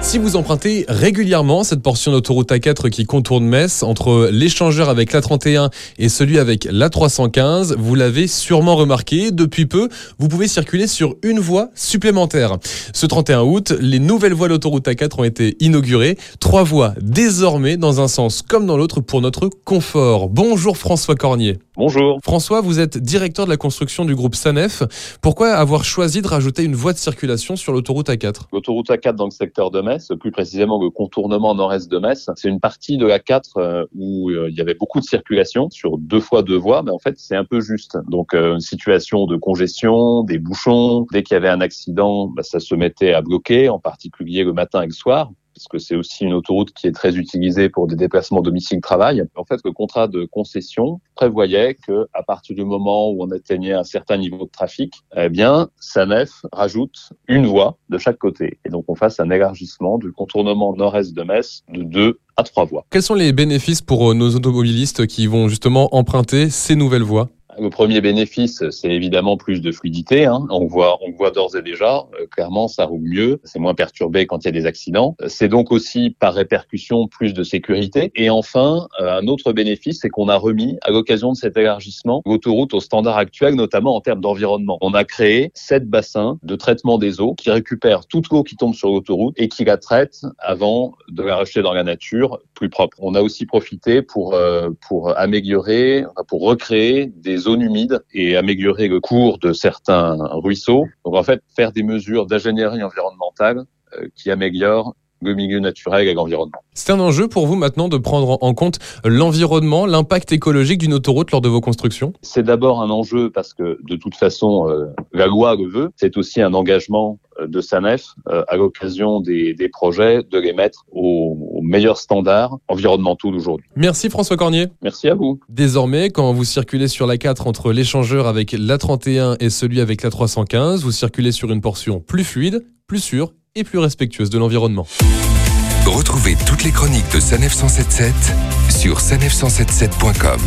Si vous empruntez régulièrement cette portion d'autoroute A4 qui contourne Metz entre l'échangeur avec l'A31 et celui avec l'A315, vous l'avez sûrement remarqué, depuis peu, vous pouvez circuler sur une voie supplémentaire. Ce 31 août, les nouvelles voies d'autoroute A4 ont été inaugurées, trois voies désormais dans un sens comme dans l'autre pour notre confort. Bonjour François Cornier. Bonjour. François, vous êtes directeur de la construction du groupe SANEF. Pourquoi avoir choisi de rajouter une voie de circulation sur l'autoroute A4 L'autoroute A4 dans le secteur de Metz, plus précisément le contournement nord-est de Metz, c'est une partie de A4 euh, où euh, il y avait beaucoup de circulation sur deux fois deux voies, mais en fait c'est un peu juste. Donc euh, une situation de congestion, des bouchons, dès qu'il y avait un accident, bah, ça se mettait à bloquer, en particulier le matin et le soir parce que c'est aussi une autoroute qui est très utilisée pour des déplacements domicile-travail. En fait, le contrat de concession prévoyait que à partir du moment où on atteignait un certain niveau de trafic, eh bien, SANEF rajoute une voie de chaque côté. Et donc, on fasse un élargissement du contournement nord-est de Metz de deux à trois voies. Quels sont les bénéfices pour euh, nos automobilistes qui vont justement emprunter ces nouvelles voies? Le premier bénéfice, c'est évidemment plus de fluidité. Hein. On voit, on voit d'ores et déjà, euh, clairement, ça roule mieux, c'est moins perturbé quand il y a des accidents. C'est donc aussi par répercussion plus de sécurité. Et enfin, euh, un autre bénéfice, c'est qu'on a remis, à l'occasion de cet élargissement, l'autoroute au standard actuel, notamment en termes d'environnement. On a créé sept bassins de traitement des eaux qui récupèrent toute l'eau qui tombe sur l'autoroute et qui la traitent avant de la rejeter dans la nature plus propre. On a aussi profité pour euh, pour améliorer, pour recréer des zones humides et améliorer le cours de certains ruisseaux. Donc en fait, faire des mesures d'ingénierie environnementale euh, qui améliorent le milieu naturel et l'environnement. C'est un enjeu pour vous maintenant de prendre en compte l'environnement, l'impact écologique d'une autoroute lors de vos constructions? C'est d'abord un enjeu parce que de toute façon, euh, la loi le veut. C'est aussi un engagement euh, de SANEF euh, à l'occasion des, des, projets de les mettre aux, aux meilleurs standards environnementaux d'aujourd'hui. Merci François Cornier. Merci à vous. Désormais, quand vous circulez sur la 4 entre l'échangeur avec l'A31 et celui avec l'A315, vous circulez sur une portion plus fluide, plus sûre et plus respectueuse de l'environnement. Retrouvez toutes les chroniques de Sanef 177 sur sanef177.com.